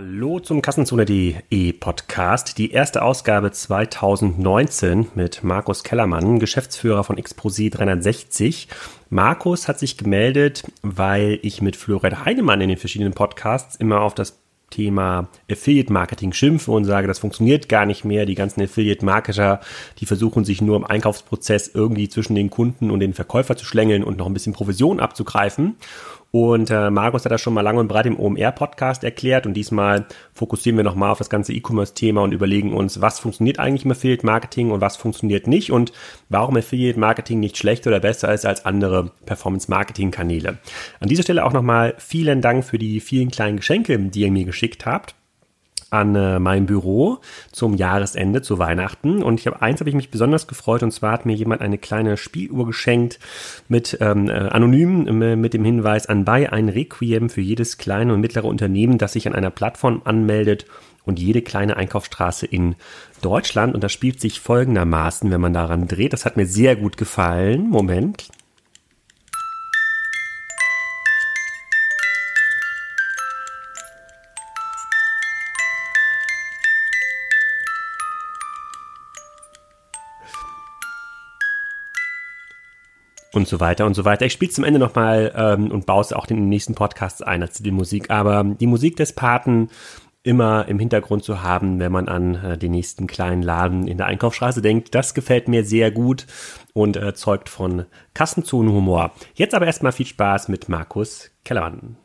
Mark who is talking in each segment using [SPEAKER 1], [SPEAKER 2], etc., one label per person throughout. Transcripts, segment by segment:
[SPEAKER 1] Hallo zum Kassenzone.de Podcast, die erste Ausgabe 2019 mit Markus Kellermann, Geschäftsführer von Exposi 360. Markus hat sich gemeldet, weil ich mit Florian Heinemann in den verschiedenen Podcasts immer auf das Thema Affiliate Marketing schimpfe und sage, das funktioniert gar nicht mehr. Die ganzen Affiliate Marketer, die versuchen sich nur im Einkaufsprozess irgendwie zwischen den Kunden und den Verkäufer zu schlängeln und noch ein bisschen Provision abzugreifen. Und äh, Markus hat das schon mal lang und breit im OMR-Podcast erklärt und diesmal fokussieren wir nochmal auf das ganze E-Commerce-Thema und überlegen uns, was funktioniert eigentlich im Affiliate-Marketing und was funktioniert nicht und warum Affiliate-Marketing nicht schlechter oder besser ist als andere Performance-Marketing-Kanäle. An dieser Stelle auch nochmal vielen Dank für die vielen kleinen Geschenke, die ihr mir geschickt habt an äh, mein Büro zum Jahresende, zu Weihnachten. Und ich habe eins habe ich mich besonders gefreut und zwar hat mir jemand eine kleine Spieluhr geschenkt mit ähm, äh, anonym mit dem Hinweis anbei ein Requiem für jedes kleine und mittlere Unternehmen, das sich an einer Plattform anmeldet und jede kleine Einkaufsstraße in Deutschland. Und das spielt sich folgendermaßen, wenn man daran dreht. Das hat mir sehr gut gefallen. Moment. Und so weiter und so weiter. Ich spiele zum Ende nochmal ähm, und baue es auch in den nächsten Podcasts ein als die Musik. Aber die Musik des Paten immer im Hintergrund zu haben, wenn man an äh, den nächsten kleinen Laden in der Einkaufsstraße denkt, das gefällt mir sehr gut und äh, zeugt von Kassenzonenhumor. Jetzt aber erstmal viel Spaß mit Markus Kellermann.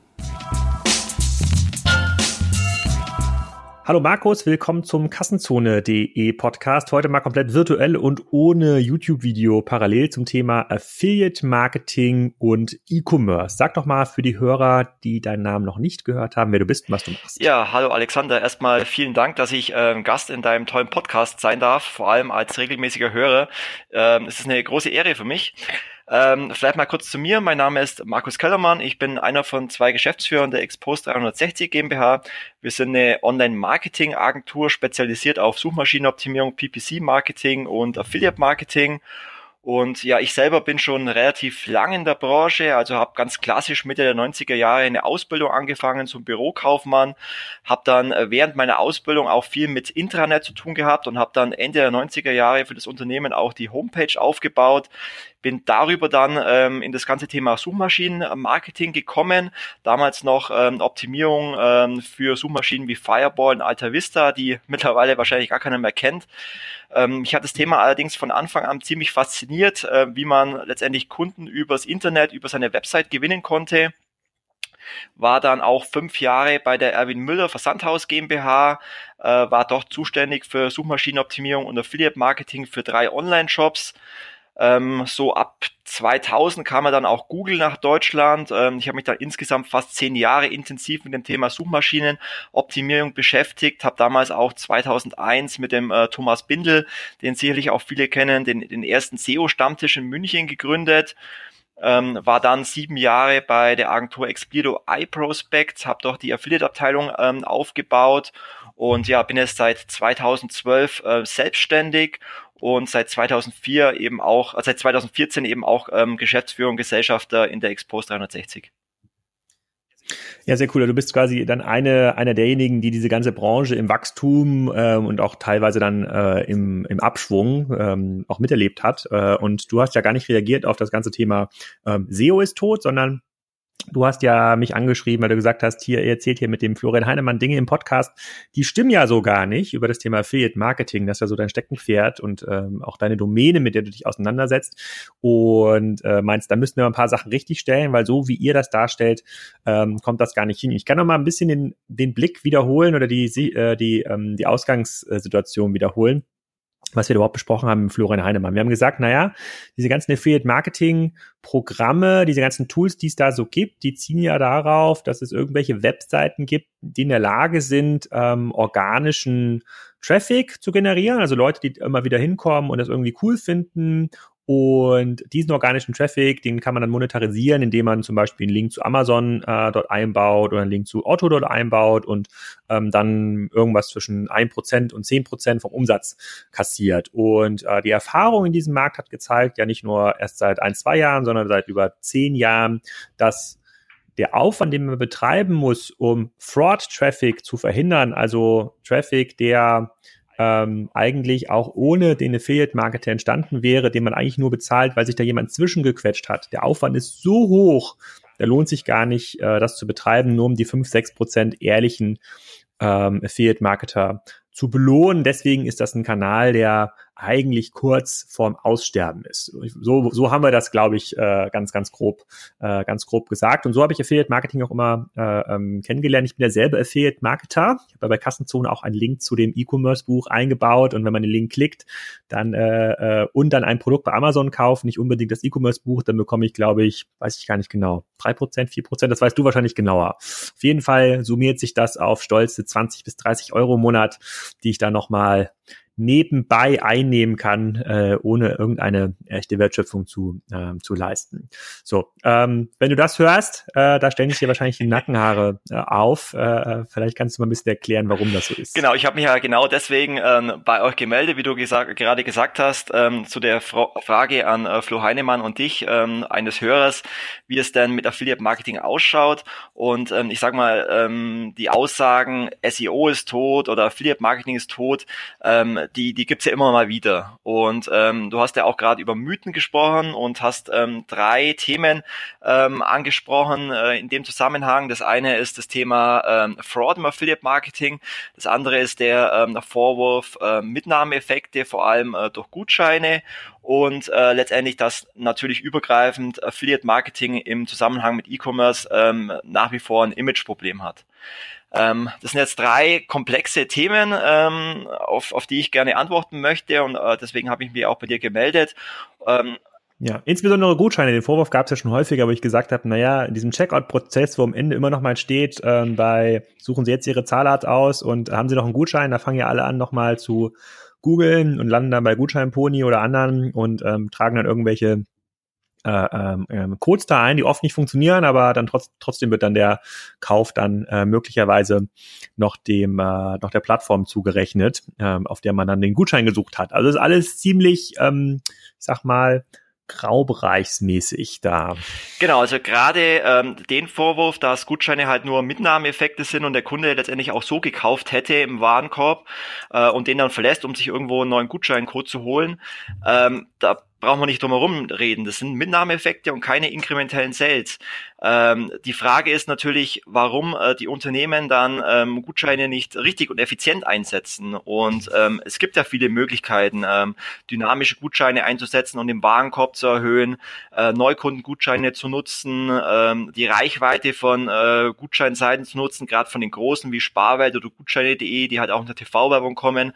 [SPEAKER 1] Hallo Markus, willkommen zum Kassenzone.de Podcast. Heute mal komplett virtuell und ohne YouTube-Video parallel zum Thema Affiliate Marketing und E-Commerce. Sag doch mal für die Hörer, die deinen Namen noch nicht gehört haben, wer du bist und was du machst.
[SPEAKER 2] Ja, hallo Alexander. Erstmal vielen Dank, dass ich äh, Gast in deinem tollen Podcast sein darf, vor allem als regelmäßiger Hörer. Ähm, es ist eine große Ehre für mich. Ähm, vielleicht mal kurz zu mir. Mein Name ist Markus Kellermann. Ich bin einer von zwei Geschäftsführern der Expos 360 GmbH. Wir sind eine Online-Marketing-Agentur spezialisiert auf Suchmaschinenoptimierung, PPC-Marketing und Affiliate-Marketing. Und ja, ich selber bin schon relativ lang in der Branche, also habe ganz klassisch Mitte der 90er Jahre eine Ausbildung angefangen zum Bürokaufmann, habe dann äh, während meiner Ausbildung auch viel mit Intranet zu tun gehabt und habe dann Ende der 90er Jahre für das Unternehmen auch die Homepage aufgebaut bin darüber dann ähm, in das ganze Thema Suchmaschinenmarketing gekommen. Damals noch ähm, Optimierung ähm, für Suchmaschinen wie Fireball und Alta Vista, die mittlerweile wahrscheinlich gar keiner mehr kennt. Ähm, mich hat das Thema allerdings von Anfang an ziemlich fasziniert, äh, wie man letztendlich Kunden übers Internet, über seine Website gewinnen konnte war dann auch fünf Jahre bei der Erwin Müller Versandhaus GmbH, äh, war dort zuständig für Suchmaschinenoptimierung und Affiliate Marketing für drei Online-Shops. Ähm, so ab 2000 kam er dann auch Google nach Deutschland. Ähm, ich habe mich da insgesamt fast zehn Jahre intensiv mit dem Thema Suchmaschinenoptimierung beschäftigt. Habe damals auch 2001 mit dem äh, Thomas Bindel, den sicherlich auch viele kennen, den, den ersten SEO-Stammtisch in München gegründet. Ähm, war dann sieben Jahre bei der Agentur Explido iProspect, habe dort die Affiliate-Abteilung ähm, aufgebaut und ja, bin jetzt seit 2012 äh, selbstständig und seit 2004 eben auch, äh, seit 2014 eben auch ähm, Geschäftsführer und Gesellschafter in der Expos 360.
[SPEAKER 1] Ja, sehr cool. Du bist quasi dann eine, einer derjenigen, die diese ganze Branche im Wachstum ähm, und auch teilweise dann äh, im, im Abschwung ähm, auch miterlebt hat. Äh, und du hast ja gar nicht reagiert auf das ganze Thema ähm, SEO ist tot, sondern Du hast ja mich angeschrieben, weil du gesagt hast, hier, erzählt hier mit dem Florian Heinemann Dinge im Podcast, die stimmen ja so gar nicht über das Thema Affiliate Marketing. Das ist ja so dein Steckenpferd und ähm, auch deine Domäne, mit der du dich auseinandersetzt. Und äh, meinst, da müssen wir ein paar Sachen richtig stellen, weil so wie ihr das darstellt, ähm, kommt das gar nicht hin. Ich kann noch mal ein bisschen den, den Blick wiederholen oder die, äh, die, ähm, die Ausgangssituation wiederholen was wir überhaupt besprochen haben mit Florian Heinemann. Wir haben gesagt, naja, diese ganzen Affiliate-Marketing-Programme, diese ganzen Tools, die es da so gibt, die ziehen ja darauf, dass es irgendwelche Webseiten gibt, die in der Lage sind, ähm, organischen Traffic zu generieren, also Leute, die immer wieder hinkommen und das irgendwie cool finden und diesen organischen Traffic, den kann man dann monetarisieren, indem man zum Beispiel einen Link zu Amazon äh, dort einbaut oder einen Link zu Otto dort einbaut und ähm, dann irgendwas zwischen ein Prozent und zehn Prozent vom Umsatz kassiert. Und äh, die Erfahrung in diesem Markt hat gezeigt, ja nicht nur erst seit ein, zwei Jahren, sondern seit über zehn Jahren, dass der Aufwand, den man betreiben muss, um Fraud-Traffic zu verhindern, also Traffic, der ähm, eigentlich auch ohne den Affiliate-Marketer entstanden wäre, den man eigentlich nur bezahlt, weil sich da jemand zwischengequetscht hat. Der Aufwand ist so hoch, da lohnt sich gar nicht, äh, das zu betreiben, nur um die 5, 6 Prozent ehrlichen ähm, Affiliate-Marketer zu belohnen. Deswegen ist das ein Kanal, der eigentlich kurz vorm Aussterben ist. So, so haben wir das, glaube ich, äh, ganz, ganz grob, äh, ganz grob gesagt. Und so habe ich Affiliate Marketing auch immer äh, ähm, kennengelernt. Ich bin derselbe Affiliate Marketer. Ich habe bei Kassenzone auch einen Link zu dem E-Commerce Buch eingebaut. Und wenn man den Link klickt, dann äh, äh, und dann ein Produkt bei Amazon kauft, nicht unbedingt das E-Commerce Buch, dann bekomme ich, glaube ich, weiß ich gar nicht genau, drei Prozent, vier Prozent. Das weißt du wahrscheinlich genauer. Auf jeden Fall summiert sich das auf stolze 20 bis 30 Euro im Monat, die ich da nochmal nebenbei einnehmen kann, äh, ohne irgendeine echte Wertschöpfung zu, äh, zu leisten. So, ähm, wenn du das hörst, äh, da stellen sich dir wahrscheinlich die Nackenhaare äh, auf. Äh, vielleicht kannst du mal ein bisschen erklären, warum das so ist.
[SPEAKER 2] Genau, ich habe mich ja genau deswegen ähm, bei euch gemeldet, wie du gesagt, gerade gesagt hast, ähm, zu der Fra Frage an äh, Flo Heinemann und dich, ähm, eines Hörers, wie es denn mit Affiliate Marketing ausschaut. Und ähm, ich sag mal, ähm, die Aussagen, SEO ist tot oder Affiliate Marketing ist tot, ähm, die, die gibt's ja immer mal wieder. Und ähm, du hast ja auch gerade über Mythen gesprochen und hast ähm, drei Themen ähm, angesprochen äh, in dem Zusammenhang. Das eine ist das Thema ähm, Fraud im Affiliate Marketing. Das andere ist der ähm, Vorwurf äh, Mitnahmeeffekte, vor allem äh, durch Gutscheine und äh, letztendlich das natürlich übergreifend Affiliate Marketing im Zusammenhang mit E-Commerce ähm, nach wie vor ein Imageproblem hat. Ähm, das sind jetzt drei komplexe Themen, ähm, auf, auf die ich gerne antworten möchte und äh, deswegen habe ich mich auch bei dir gemeldet.
[SPEAKER 1] Ähm, ja, insbesondere Gutscheine. Den Vorwurf gab es ja schon häufiger, wo ich gesagt habe, naja, in diesem Checkout-Prozess, wo am Ende immer noch mal steht, ähm, bei suchen Sie jetzt Ihre Zahlart aus und haben Sie noch einen Gutschein, da fangen ja alle an, nochmal zu googeln und landen dann bei Gutscheinpony oder anderen und ähm, tragen dann irgendwelche äh, ähm, ähm, Codes da ein, die oft nicht funktionieren, aber dann trotz, trotzdem wird dann der Kauf dann äh, möglicherweise noch dem äh, noch der Plattform zugerechnet, äh, auf der man dann den Gutschein gesucht hat. Also ist alles ziemlich, ähm, ich sag mal, graubereichsmäßig da.
[SPEAKER 2] Genau, also gerade ähm, den Vorwurf, dass Gutscheine halt nur Mitnahmeeffekte sind und der Kunde letztendlich auch so gekauft hätte im Warenkorb äh, und den dann verlässt, um sich irgendwo einen neuen Gutscheincode zu holen, ähm, da brauchen wir nicht drum herum reden. Das sind Mitnahmeeffekte und keine inkrementellen Sales. Ähm, die Frage ist natürlich, warum äh, die Unternehmen dann ähm, Gutscheine nicht richtig und effizient einsetzen. Und ähm, es gibt ja viele Möglichkeiten, ähm, dynamische Gutscheine einzusetzen und den Warenkorb zu erhöhen, äh, Neukundengutscheine zu nutzen, ähm, die Reichweite von äh, Gutscheinseiten zu nutzen, gerade von den großen wie Sparwelt oder Gutscheine.de, die halt auch in der TV-Werbung kommen.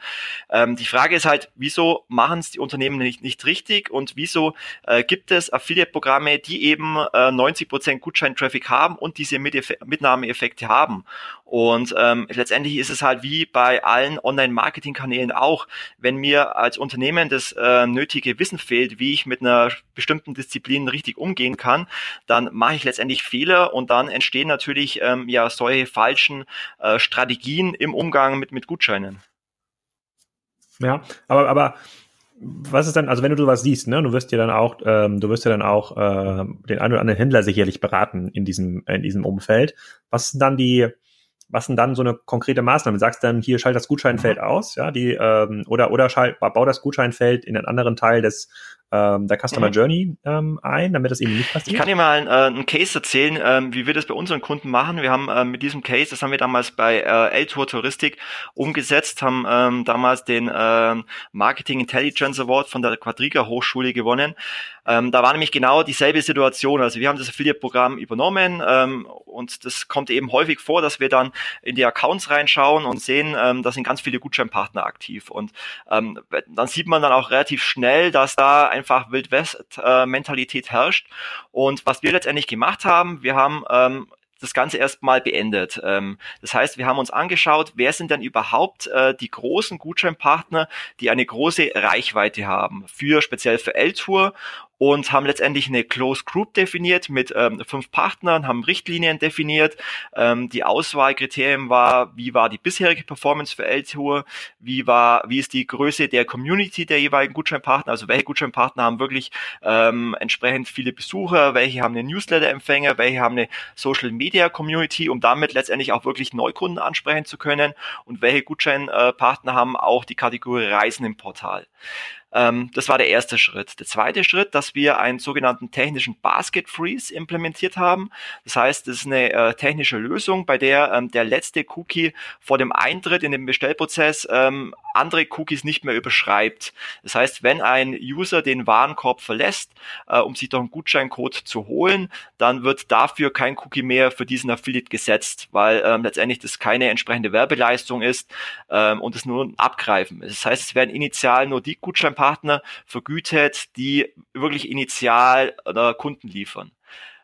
[SPEAKER 2] Ähm, die Frage ist halt, wieso machen es die Unternehmen nicht, nicht richtig? Und wieso äh, gibt es Affiliate-Programme, die eben äh, 90% Gutschein-Traffic haben und diese Mitnahmeeffekte haben. Und ähm, letztendlich ist es halt wie bei allen Online-Marketing-Kanälen auch, wenn mir als Unternehmen das äh, nötige Wissen fehlt, wie ich mit einer bestimmten Disziplin richtig umgehen kann, dann mache ich letztendlich Fehler und dann entstehen natürlich ähm, ja solche falschen äh, Strategien im Umgang mit, mit Gutscheinen.
[SPEAKER 1] Ja, aber, aber was ist dann, also wenn du sowas siehst, ne, du wirst ja dann auch, ähm, du wirst ja dann auch äh, den einen oder anderen Händler sicherlich beraten in diesem, in diesem Umfeld. Was sind dann die, was sind dann so eine konkrete Maßnahme? Du sagst dann, hier schalt das Gutscheinfeld mhm. aus, ja, die, ähm, oder, oder schalt, bau das Gutscheinfeld in einen anderen Teil des ähm, der Customer mhm. Journey ähm, ein, damit das eben nicht passiert?
[SPEAKER 2] Ich kann dir mal äh, einen Case erzählen, ähm, wie wir das bei unseren Kunden machen. Wir haben äh, mit diesem Case, das haben wir damals bei äh, L-Tour Touristik umgesetzt, haben ähm, damals den äh, Marketing Intelligence Award von der Quadriga Hochschule gewonnen. Ähm, da war nämlich genau dieselbe Situation. Also wir haben das Affiliate-Programm übernommen ähm, und das kommt eben häufig vor, dass wir dann in die Accounts reinschauen und sehen, ähm, da sind ganz viele Gutscheinpartner aktiv. Und ähm, dann sieht man dann auch relativ schnell, dass da einfach Wildwest-Mentalität herrscht. Und was wir letztendlich gemacht haben, wir haben ähm, das Ganze erstmal beendet. Ähm, das heißt, wir haben uns angeschaut, wer sind denn überhaupt äh, die großen Gutscheinpartner, die eine große Reichweite haben, für speziell für L-Tour und haben letztendlich eine Closed Group definiert mit ähm, fünf Partnern, haben Richtlinien definiert. Ähm, die Auswahlkriterien war, wie war die bisherige Performance für LTOur, wie war, wie ist die Größe der Community der jeweiligen Gutscheinpartner, also welche Gutscheinpartner haben wirklich ähm, entsprechend viele Besucher, welche haben eine Newsletter-Empfänger, welche haben eine Social Media Community, um damit letztendlich auch wirklich Neukunden ansprechen zu können und welche Gutscheinpartner haben auch die Kategorie Reisen im Portal. Ähm, das war der erste Schritt. Der zweite Schritt, dass wir einen sogenannten technischen Basket Freeze implementiert haben. Das heißt, das ist eine äh, technische Lösung, bei der ähm, der letzte Cookie vor dem Eintritt in den Bestellprozess ähm, andere Cookies nicht mehr überschreibt. Das heißt, wenn ein User den Warenkorb verlässt, äh, um sich doch einen Gutscheincode zu holen, dann wird dafür kein Cookie mehr für diesen Affiliate gesetzt, weil ähm, letztendlich das keine entsprechende Werbeleistung ist ähm, und es nur ein Abgreifen ist. Das heißt, es werden initial nur die Gutscheinpartner Partner vergütet, die wirklich initial äh, Kunden liefern.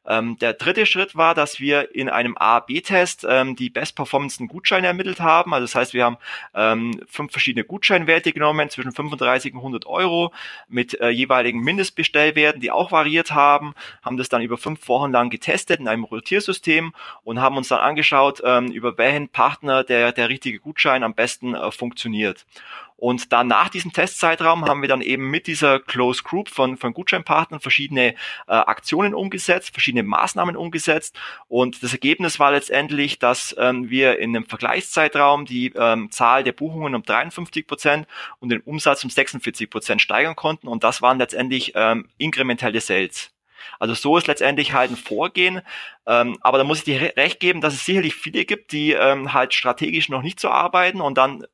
[SPEAKER 2] Ähm, der dritte Schritt war, dass wir in einem A-B-Test ähm, die Best Performance Gutscheine ermittelt haben. Also das heißt, wir haben ähm, fünf verschiedene Gutscheinwerte genommen, zwischen 35 und 100 Euro mit äh, jeweiligen Mindestbestellwerten, die auch variiert haben, haben das dann über fünf Wochen lang getestet in einem Rotiersystem und haben uns dann angeschaut, ähm, über welchen Partner der, der richtige Gutschein am besten äh, funktioniert. Und dann nach diesem Testzeitraum haben wir dann eben mit dieser Close Group von, von Gutscheinpartnern verschiedene äh, Aktionen umgesetzt, verschiedene Maßnahmen umgesetzt. Und das Ergebnis war letztendlich, dass ähm, wir in einem Vergleichszeitraum die ähm, Zahl der Buchungen um 53 Prozent und den Umsatz um 46 Prozent steigern konnten. Und das waren letztendlich ähm, inkrementelle Sales. Also so ist letztendlich halt ein Vorgehen. Ähm, aber da muss ich dir recht geben, dass es sicherlich viele gibt, die ähm, halt strategisch noch nicht so arbeiten und dann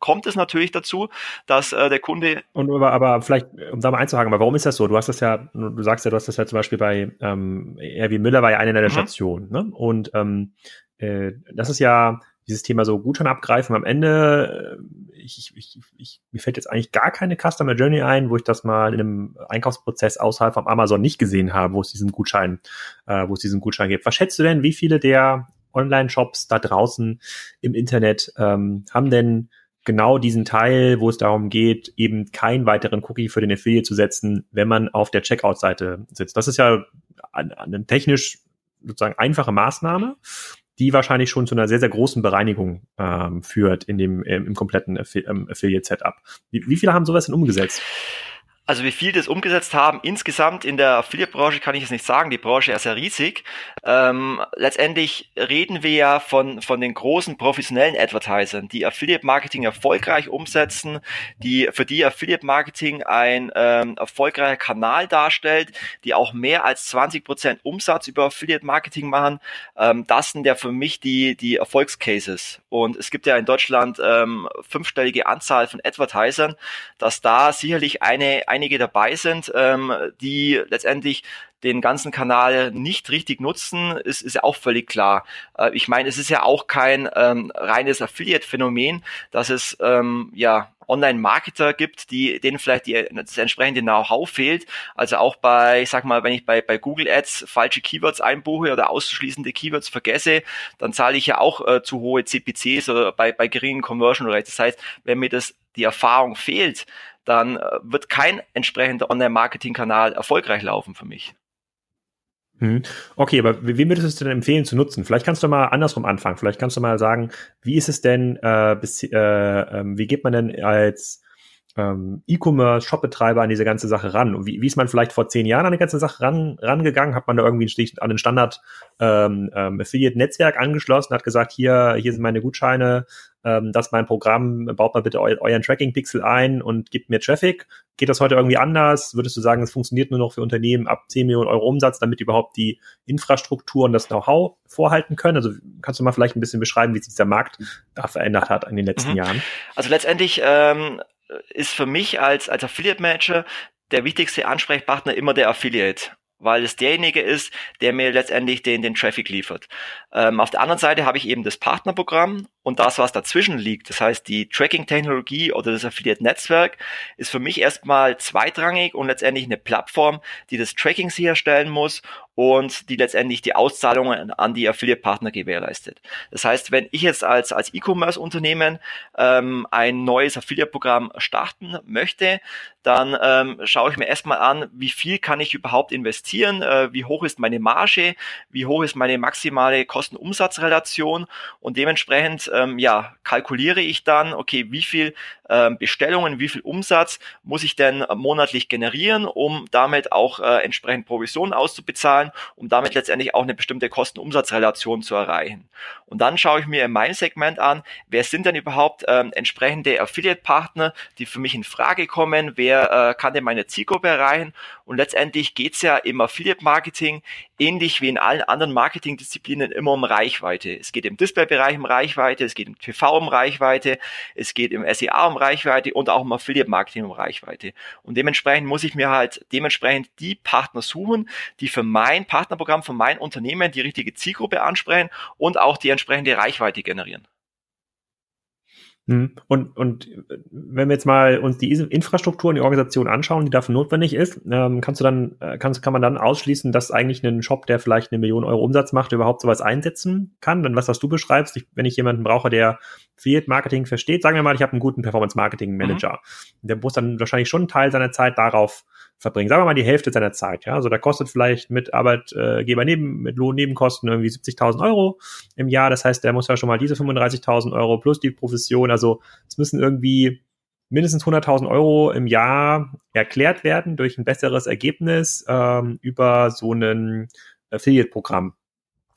[SPEAKER 2] kommt es natürlich dazu, dass äh, der Kunde.
[SPEAKER 1] Und aber, aber vielleicht, um da mal einzuhaken, aber warum ist das so? Du hast das ja, du sagst ja, du hast das ja zum Beispiel bei ähm, Erwin Müller war ja eine deiner mhm. Stationen, ne? Und ähm, äh, das ist ja dieses Thema so Gutschein abgreifen. Am Ende, äh, ich, ich, ich, mir fällt jetzt eigentlich gar keine Customer Journey ein, wo ich das mal in einem Einkaufsprozess außerhalb von Amazon nicht gesehen habe, wo es diesen Gutschein, äh, wo es diesen Gutschein gibt. Was schätzt du denn, wie viele der Online-Shops da draußen im Internet ähm, haben denn genau diesen Teil, wo es darum geht, eben keinen weiteren Cookie für den Affiliate zu setzen, wenn man auf der Checkout-Seite sitzt. Das ist ja eine technisch sozusagen einfache Maßnahme, die wahrscheinlich schon zu einer sehr, sehr großen Bereinigung ähm, führt in dem, im, im kompletten Affi ähm, Affiliate-Setup. Wie, wie viele haben sowas denn umgesetzt?
[SPEAKER 2] Also wie viel das umgesetzt haben, insgesamt in der Affiliate-Branche kann ich es nicht sagen, die Branche ist ja riesig. Ähm, letztendlich reden wir ja von, von den großen professionellen Advertisern, die Affiliate-Marketing erfolgreich umsetzen, die für die Affiliate-Marketing ein ähm, erfolgreicher Kanal darstellt, die auch mehr als 20 Prozent Umsatz über Affiliate-Marketing machen. Ähm, das sind ja für mich die, die Erfolgscases. Und es gibt ja in Deutschland ähm, fünfstellige Anzahl von Advertisern, dass da sicherlich eine, eine einige dabei sind, ähm, die letztendlich den ganzen Kanal nicht richtig nutzen, ist, ist ja auch völlig klar. Äh, ich meine, es ist ja auch kein ähm, reines Affiliate-Phänomen, dass es ähm, ja Online-Marketer gibt, die denen vielleicht die, das entsprechende Know-how fehlt. Also auch bei, ich sag mal, wenn ich bei, bei Google Ads falsche Keywords einbuche oder ausschließende Keywords vergesse, dann zahle ich ja auch äh, zu hohe CPCs oder bei, bei geringen Conversion Rates. Das heißt, wenn mir das die Erfahrung fehlt, dann äh, wird kein entsprechender Online-Marketing-Kanal erfolgreich laufen für mich.
[SPEAKER 1] Hm. Okay, aber wem würdest du denn empfehlen zu nutzen? Vielleicht kannst du mal andersrum anfangen. Vielleicht kannst du mal sagen, wie ist es denn, äh, bis, äh, äh, wie geht man denn als ähm, E-Commerce, Shopbetreiber an diese ganze Sache ran? Und wie, wie ist man vielleicht vor zehn Jahren an die ganze Sache ran, rangegangen? Hat man da irgendwie an den Standard ähm, ähm, Affiliate-Netzwerk angeschlossen, hat gesagt, hier, hier sind meine Gutscheine, ähm, das ist mein Programm, baut mal bitte eu euren Tracking-Pixel ein und gibt mir Traffic. Geht das heute irgendwie anders? Würdest du sagen, es funktioniert nur noch für Unternehmen ab 10 Millionen Euro Umsatz, damit die überhaupt die Infrastruktur und das Know-how vorhalten können? Also kannst du mal vielleicht ein bisschen beschreiben, wie sich der Markt da verändert hat in den letzten mhm. Jahren?
[SPEAKER 2] Also letztendlich ähm, ist für mich als, als Affiliate Manager der wichtigste Ansprechpartner immer der Affiliate weil es derjenige ist, der mir letztendlich den, den Traffic liefert. Ähm, auf der anderen Seite habe ich eben das Partnerprogramm und das, was dazwischen liegt, das heißt die Tracking-Technologie oder das Affiliate-Netzwerk, ist für mich erstmal zweitrangig und letztendlich eine Plattform, die das Tracking sicherstellen muss und die letztendlich die Auszahlungen an die Affiliate-Partner gewährleistet. Das heißt, wenn ich jetzt als, als E-Commerce-Unternehmen ähm, ein neues Affiliate-Programm starten möchte, dann ähm, schaue ich mir erstmal an, wie viel kann ich überhaupt investieren, äh, wie hoch ist meine Marge, wie hoch ist meine maximale Kosten-Umsatz-Relation und dementsprechend ähm, ja, kalkuliere ich dann, okay, wie viel ähm, Bestellungen, wie viel Umsatz muss ich denn monatlich generieren, um damit auch äh, entsprechend Provisionen auszubezahlen, um damit letztendlich auch eine bestimmte Kosten-Umsatz-Relation zu erreichen. Und dann schaue ich mir in meinem Segment an, wer sind denn überhaupt ähm, entsprechende Affiliate-Partner, die für mich in Frage kommen, wer äh, kann denn meine Zielgruppe erreichen und letztendlich geht's ja im Affiliate-Marketing ähnlich wie in allen anderen Marketingdisziplinen immer um Reichweite. Es geht im Display-Bereich um Reichweite, es geht im TV um Reichweite, es geht im SEA um Reichweite und auch im Affiliate-Marketing um Reichweite. Und dementsprechend muss ich mir halt dementsprechend die Partner suchen, die für mein Partnerprogramm, für mein Unternehmen die richtige Zielgruppe ansprechen und auch die entsprechende Reichweite generieren.
[SPEAKER 1] Hm. Und, und wenn wir jetzt mal uns die Infrastruktur und die Organisation anschauen, die dafür notwendig ist, ähm, kannst du dann, äh, kannst, kann man dann ausschließen, dass eigentlich ein Shop, der vielleicht eine Million Euro Umsatz macht, überhaupt sowas einsetzen kann? Wenn was, was du beschreibst, ich, wenn ich jemanden brauche, der Field Marketing versteht, sagen wir mal, ich habe einen guten Performance Marketing Manager. Mhm. Der muss dann wahrscheinlich schon einen Teil seiner Zeit darauf verbringen. Sagen wir mal die Hälfte seiner Zeit. Ja, also da kostet vielleicht mit Arbeitgeber neben mit Lohnnebenkosten irgendwie 70.000 Euro im Jahr. Das heißt, der muss ja schon mal diese 35.000 Euro plus die Profession. Also es müssen irgendwie mindestens 100.000 Euro im Jahr erklärt werden durch ein besseres Ergebnis ähm, über so ein Affiliate-Programm.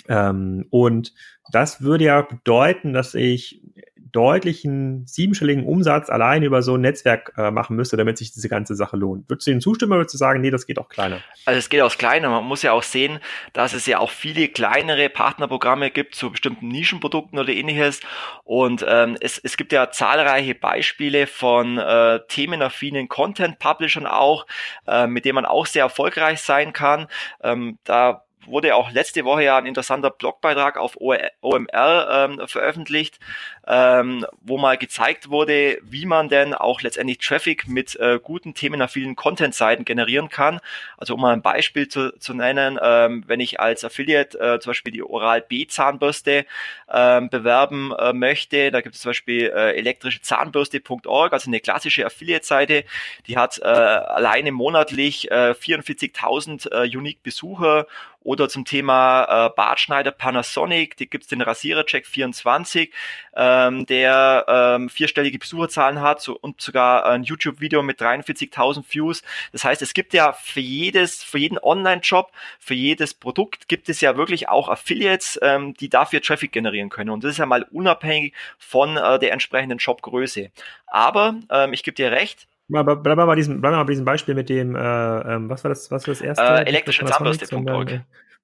[SPEAKER 1] Ähm, und das würde ja bedeuten, dass ich deutlichen siebenstelligen Umsatz allein über so ein Netzwerk äh, machen müsste, damit sich diese ganze Sache lohnt. Würdest du ihnen zustimmen oder würdest du sagen, nee, das geht auch kleiner?
[SPEAKER 2] Also es geht auch kleiner. Man muss ja auch sehen, dass es ja auch viele kleinere Partnerprogramme gibt zu bestimmten Nischenprodukten oder ähnliches. Und ähm, es, es gibt ja zahlreiche Beispiele von äh, themenaffinen Content-Publishern auch, äh, mit denen man auch sehr erfolgreich sein kann. Ähm, da wurde auch letzte Woche ja ein interessanter Blogbeitrag auf OMR ähm, veröffentlicht, ähm, wo mal gezeigt wurde, wie man denn auch letztendlich Traffic mit äh, guten themenaffinen Content-Seiten generieren kann. Also um mal ein Beispiel zu, zu nennen, ähm, wenn ich als Affiliate äh, zum Beispiel die Oral-B Zahnbürste ähm, bewerben äh, möchte, da gibt es zum Beispiel äh, elektrische Zahnbürste.org, also eine klassische Affiliate-Seite, die hat äh, alleine monatlich äh, 44.000 äh, Unique-Besucher oder zum Thema äh, Bartschneider Panasonic, die gibt's den Rasierer-Check 24, ähm, der ähm, vierstellige Besucherzahlen hat so, und sogar ein YouTube-Video mit 43.000 Views. Das heißt, es gibt ja für jedes, für jeden Online-Job, für jedes Produkt gibt es ja wirklich auch Affiliates, ähm, die dafür Traffic generieren können. Und das ist ja mal unabhängig von äh, der entsprechenden Jobgröße. Aber ähm, ich gebe dir recht,
[SPEAKER 1] Bleib mal bei diesem, bleib mal bei diesem Beispiel mit dem, äh, ähm, was war das, was war das erste?
[SPEAKER 2] Äh, elektrische Zahnbürste.
[SPEAKER 1] Äh,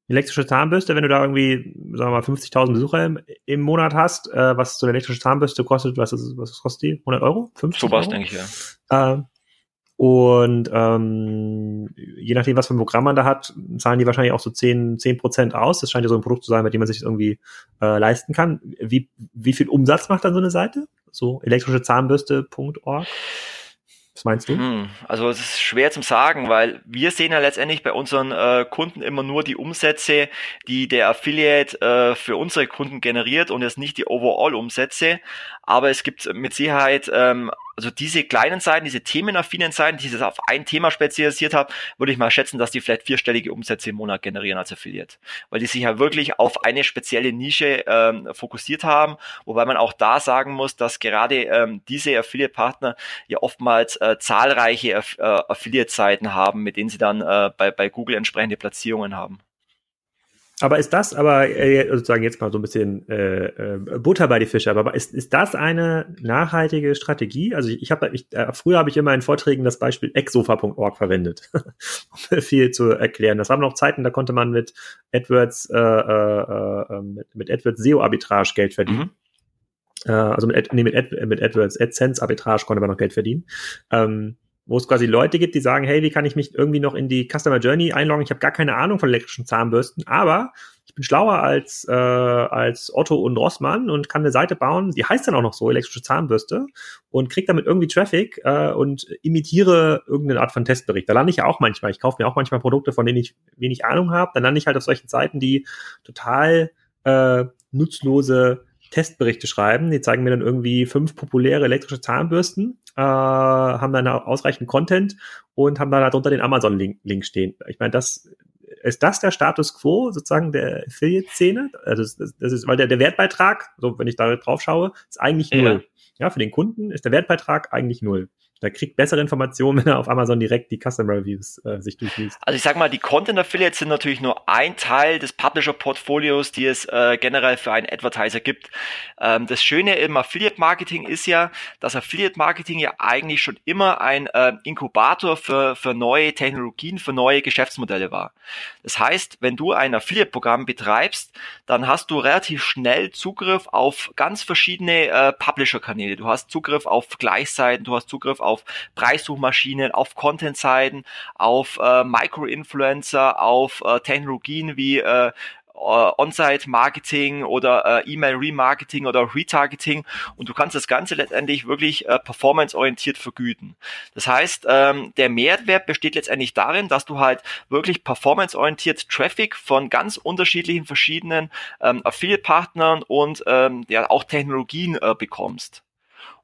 [SPEAKER 1] elektrische Zahnbürste, wenn du da irgendwie, sagen wir mal, 50.000 Besucher im, im, Monat hast, äh, was so eine elektrische Zahnbürste kostet, was, ist, was kostet die? 100 Euro? 50
[SPEAKER 2] so was, denke ich, ja.
[SPEAKER 1] Äh, und ähm, je nachdem, was für ein Programm man da hat, zahlen die wahrscheinlich auch so 10, 10 Prozent aus. Das scheint ja so ein Produkt zu sein, mit dem man sich irgendwie äh, leisten kann. Wie, wie viel Umsatz macht dann so eine Seite? So elektrische Zahnbürste.org? Was meinst du? Hm,
[SPEAKER 2] also es ist schwer zum sagen, weil wir sehen ja letztendlich bei unseren äh, Kunden immer nur die Umsätze, die der Affiliate äh, für unsere Kunden generiert und jetzt nicht die Overall-Umsätze. Aber es gibt mit Sicherheit ähm, also diese kleinen Seiten, diese themenaffinen Seiten, die sich auf ein Thema spezialisiert haben, würde ich mal schätzen, dass die vielleicht vierstellige Umsätze im Monat generieren als Affiliate. Weil die sich ja wirklich auf eine spezielle Nische ähm, fokussiert haben, wobei man auch da sagen muss, dass gerade ähm, diese Affiliate-Partner ja oftmals äh, zahlreiche äh, Affiliate-Seiten haben, mit denen sie dann äh, bei, bei Google entsprechende Platzierungen haben.
[SPEAKER 1] Aber ist das aber äh, sozusagen jetzt mal so ein bisschen äh, äh, Butter bei die Fische, aber ist, ist das eine nachhaltige Strategie? Also ich, ich habe ich, äh, früher habe ich immer in Vorträgen das Beispiel exofa.org verwendet, um viel zu erklären. Das waren noch Zeiten, da konnte man mit AdWords äh, äh, äh mit, mit AdWords SEO Arbitrage Geld verdienen. Mhm. Äh, also mit, nee, mit, Ad, mit AdWords AdSense Arbitrage konnte man noch Geld verdienen. Ähm, wo es quasi Leute gibt, die sagen, hey, wie kann ich mich irgendwie noch in die Customer Journey einloggen? Ich habe gar keine Ahnung von elektrischen Zahnbürsten, aber ich bin schlauer als, äh, als Otto und Rossmann und kann eine Seite bauen, die heißt dann auch noch so, elektrische Zahnbürste, und krieg damit irgendwie Traffic äh, und imitiere irgendeine Art von Testbericht. Da lande ich ja auch manchmal. Ich kaufe mir auch manchmal Produkte, von denen ich wenig Ahnung habe. Dann lande ich halt auf solchen Seiten, die total äh, nutzlose Testberichte schreiben. Die zeigen mir dann irgendwie fünf populäre elektrische Zahnbürsten, äh, haben dann ausreichend Content und haben dann halt unter den Amazon-Link Link stehen. Ich meine, das ist das der Status quo sozusagen der Affiliate-Szene? Also das, das, ist, weil der, der Wertbeitrag, so wenn ich da drauf schaue, ist eigentlich null. Ja. ja, für den Kunden ist der Wertbeitrag eigentlich null. Da kriegt bessere Informationen, wenn er auf Amazon direkt die Customer Reviews äh, sich durchliest.
[SPEAKER 2] Also ich sag mal, die Content Affiliates sind natürlich nur ein Teil des Publisher Portfolios, die es äh, generell für einen Advertiser gibt. Ähm, das Schöne im Affiliate Marketing ist ja, dass Affiliate Marketing ja eigentlich schon immer ein äh, Inkubator für, für neue Technologien, für neue Geschäftsmodelle war. Das heißt, wenn du ein Affiliate Programm betreibst, dann hast du relativ schnell Zugriff auf ganz verschiedene äh, Publisher Kanäle. Du hast Zugriff auf Gleichseiten, du hast Zugriff auf Preissuchmaschinen, auf Content-Seiten, auf äh, Micro-Influencer, auf äh, Technologien wie äh, äh, On-Site-Marketing oder äh, E-Mail-Remarketing oder Retargeting und du kannst das Ganze letztendlich wirklich äh, performance-orientiert vergüten. Das heißt, ähm, der Mehrwert besteht letztendlich darin, dass du halt wirklich performance-orientiert Traffic von ganz unterschiedlichen verschiedenen ähm, Affiliate-Partnern und ähm, ja auch Technologien äh, bekommst.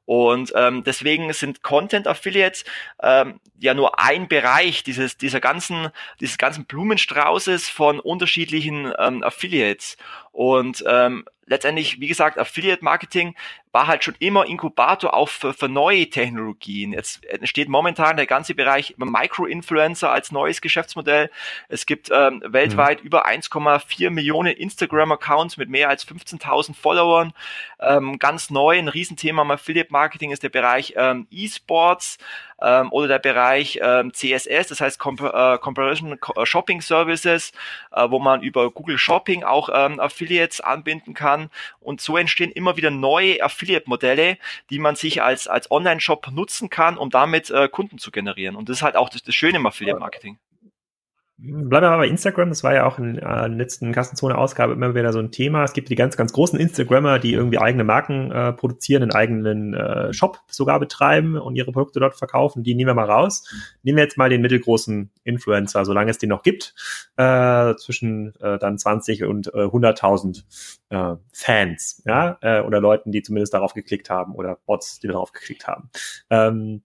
[SPEAKER 2] Und ähm, deswegen sind Content Affiliates ähm, ja nur ein Bereich dieses dieser ganzen dieses ganzen Blumenstraußes von unterschiedlichen ähm, Affiliates. Und ähm, letztendlich, wie gesagt, Affiliate Marketing war halt schon immer Inkubator auch für, für neue Technologien. Jetzt entsteht momentan der ganze Bereich Micro-Influencer als neues Geschäftsmodell. Es gibt ähm, weltweit mhm. über 1,4 Millionen Instagram-Accounts mit mehr als 15.000 Followern. Ähm, ganz neu, ein Riesenthema im Affiliate Marketing ist der Bereich ähm, E-Sports ähm, oder der Bereich ähm, CSS, das heißt Compa äh, Comparison Shopping Services, äh, wo man über Google Shopping auch ähm, Affiliates anbinden kann. Und so entstehen immer wieder neue Affiliate-Modelle, die man sich als, als Online-Shop nutzen kann, um damit äh, Kunden zu generieren. Und das ist halt auch das, das Schöne im Affiliate-Marketing.
[SPEAKER 1] Bleiben wir mal bei Instagram. Das war ja auch in der letzten Kassenzone-Ausgabe immer wieder so ein Thema. Es gibt die ganz, ganz großen Instagrammer, die irgendwie eigene Marken äh, produzieren, einen eigenen äh, Shop sogar betreiben und ihre Produkte dort verkaufen. Die nehmen wir mal raus. Nehmen wir jetzt mal den mittelgroßen Influencer, solange es den noch gibt, äh, zwischen äh, dann 20 und äh, 100.000 äh, Fans, ja, äh, oder Leuten, die zumindest darauf geklickt haben oder Bots, die darauf geklickt haben. Ähm,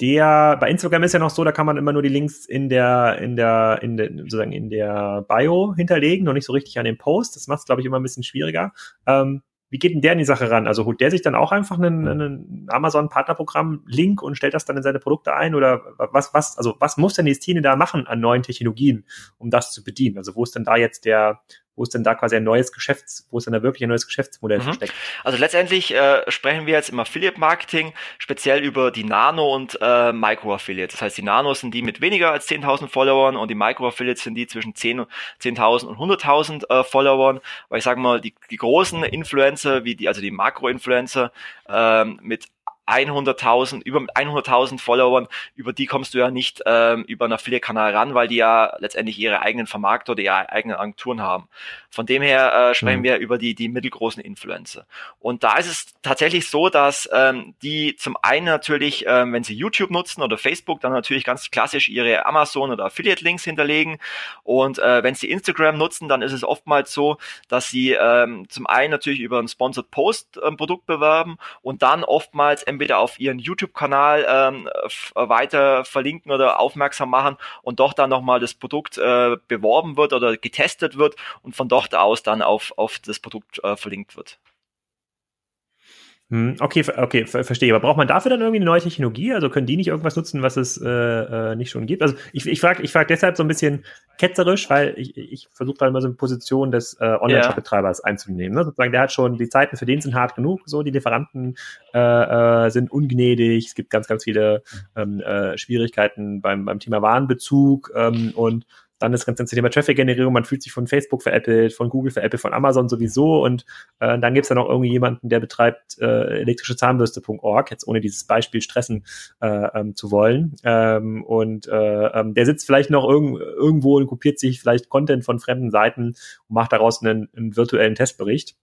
[SPEAKER 1] der bei Instagram ist ja noch so, da kann man immer nur die Links in der in der in der sozusagen in der Bio hinterlegen und nicht so richtig an den Post. Das macht es glaube ich immer ein bisschen schwieriger. Ähm, wie geht denn der in die Sache ran? Also holt der sich dann auch einfach einen, einen Amazon-Partnerprogramm-Link und stellt das dann in seine Produkte ein? Oder was, was, also was muss denn die Szene da machen an neuen Technologien, um das zu bedienen? Also wo ist denn da jetzt der, wo ist denn da quasi ein neues Geschäfts, wo ist denn da wirklich ein neues Geschäftsmodell mhm. versteckt?
[SPEAKER 2] Also letztendlich äh, sprechen wir jetzt im Affiliate-Marketing speziell über die Nano- und äh, Micro-Affiliates. Das heißt, die Nanos sind die mit weniger als 10.000 Followern und die Micro-Affiliates sind die zwischen 10.000 10 und 100.000 äh, Followern. Weil ich sage mal, die, die großen Influencer, wie die, also die Makro-Influencer äh, mit 100.000, über 100.000 Followern, über die kommst du ja nicht ähm, über einen Affiliate-Kanal ran, weil die ja letztendlich ihre eigenen Vermarkter oder ihre eigenen Agenturen haben. Von dem her äh, sprechen mhm. wir über die, die mittelgroßen Influencer. Und da ist es tatsächlich so, dass ähm, die zum einen natürlich, ähm, wenn sie YouTube nutzen oder Facebook, dann natürlich ganz klassisch ihre Amazon- oder Affiliate-Links hinterlegen. Und äh, wenn sie Instagram nutzen, dann ist es oftmals so, dass sie ähm, zum einen natürlich über ein Sponsored Post ein ähm, Produkt bewerben und dann oftmals entweder auf ihren YouTube-Kanal ähm, weiter verlinken oder aufmerksam machen und doch dann nochmal das Produkt äh, beworben wird oder getestet wird und von dort dort aus dann auf, auf das Produkt äh, verlinkt wird.
[SPEAKER 1] Hm, okay, okay, verstehe. Aber braucht man dafür dann irgendwie eine neue Technologie? Also können die nicht irgendwas nutzen, was es äh, äh, nicht schon gibt? Also ich, ich frage ich frag deshalb so ein bisschen ketzerisch, weil ich, ich versuche da immer so eine Position des äh, Online-Shop-Betreibers ja. einzunehmen. Ne? Sozusagen, der hat schon, die Zeiten für den sind hart genug, so die Lieferanten äh, äh, sind ungnädig, es gibt ganz, ganz viele ähm, äh, Schwierigkeiten beim, beim Thema Warenbezug ähm, und dann das ganze Thema Traffic-Generierung, man fühlt sich von Facebook veräppelt, von Google veräppelt, von Amazon sowieso und äh, dann gibt's ja noch irgendwie jemanden, der betreibt äh, elektrische Zahnbürste.org, jetzt ohne dieses Beispiel stressen äh, ähm, zu wollen. Ähm, und äh, ähm, der sitzt vielleicht noch irg irgendwo und kopiert sich vielleicht Content von fremden Seiten und macht daraus einen, einen virtuellen Testbericht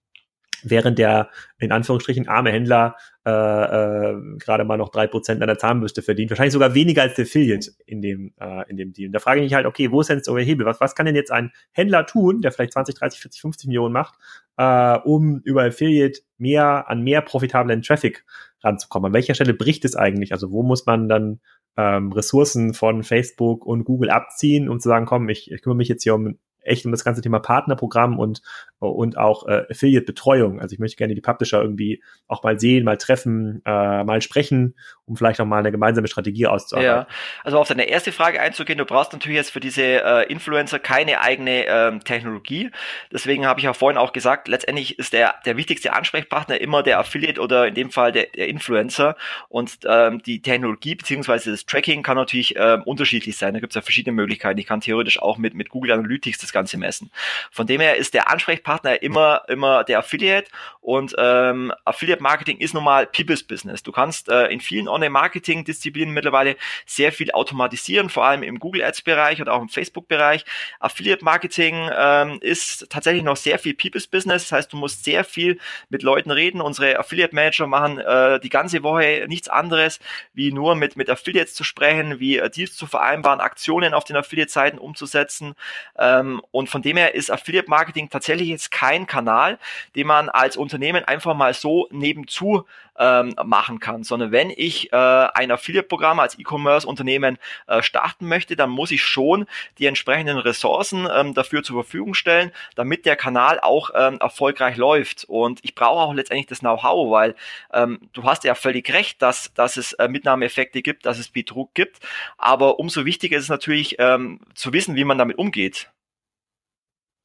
[SPEAKER 1] während der in Anführungsstrichen arme Händler äh, äh, gerade mal noch drei Prozent an der Zahnbürste verdient. Wahrscheinlich sogar weniger als der Affiliate in dem, äh, in dem Deal. Und da frage ich mich halt, okay, wo ist denn jetzt euer Hebel? Was, was kann denn jetzt ein Händler tun, der vielleicht 20, 30, 40, 50 Millionen macht, äh, um über Affiliate mehr an mehr profitablen Traffic ranzukommen? An welcher Stelle bricht es eigentlich? Also wo muss man dann ähm, Ressourcen von Facebook und Google abziehen, um zu sagen, komm, ich, ich kümmere mich jetzt hier um echt um das ganze Thema Partnerprogramm und, und auch äh, Affiliate-Betreuung. Also ich möchte gerne die Publisher irgendwie auch mal sehen, mal treffen, äh, mal sprechen, um vielleicht auch mal eine gemeinsame Strategie auszuarbeiten.
[SPEAKER 2] Ja, also auf deine erste Frage einzugehen, du brauchst natürlich jetzt für diese äh, Influencer keine eigene ähm, Technologie. Deswegen habe ich ja vorhin auch gesagt, letztendlich ist der, der wichtigste Ansprechpartner immer der Affiliate oder in dem Fall der, der Influencer. Und ähm, die Technologie beziehungsweise das Tracking kann natürlich ähm, unterschiedlich sein. Da gibt es ja verschiedene Möglichkeiten. Ich kann theoretisch auch mit, mit Google Analytics das Ganze messen. Von dem her ist der Ansprechpartner immer, immer der Affiliate und ähm, Affiliate Marketing ist normal People's Business. Du kannst äh, in vielen Online-Marketing-Disziplinen mittlerweile sehr viel automatisieren, vor allem im Google Ads-Bereich oder auch im Facebook-Bereich. Affiliate Marketing ähm, ist tatsächlich noch sehr viel People's Business. Das heißt, du musst sehr viel mit Leuten reden. Unsere Affiliate Manager machen äh, die ganze Woche nichts anderes, wie nur mit, mit Affiliates zu sprechen, wie äh, Deals zu vereinbaren, Aktionen auf den Affiliate-Seiten umzusetzen. Ähm, und von dem her ist Affiliate Marketing tatsächlich jetzt kein Kanal, den man als Unternehmen einfach mal so nebenzu ähm, machen kann, sondern wenn ich äh, ein Affiliate-Programm als E-Commerce-Unternehmen äh, starten möchte, dann muss ich schon die entsprechenden Ressourcen ähm, dafür zur Verfügung stellen, damit der Kanal auch ähm, erfolgreich läuft. Und ich brauche auch letztendlich das Know-how, weil ähm, du hast ja völlig recht, dass, dass es äh, Mitnahmeeffekte gibt, dass es Betrug gibt. Aber umso wichtiger ist es natürlich ähm, zu wissen, wie man damit umgeht.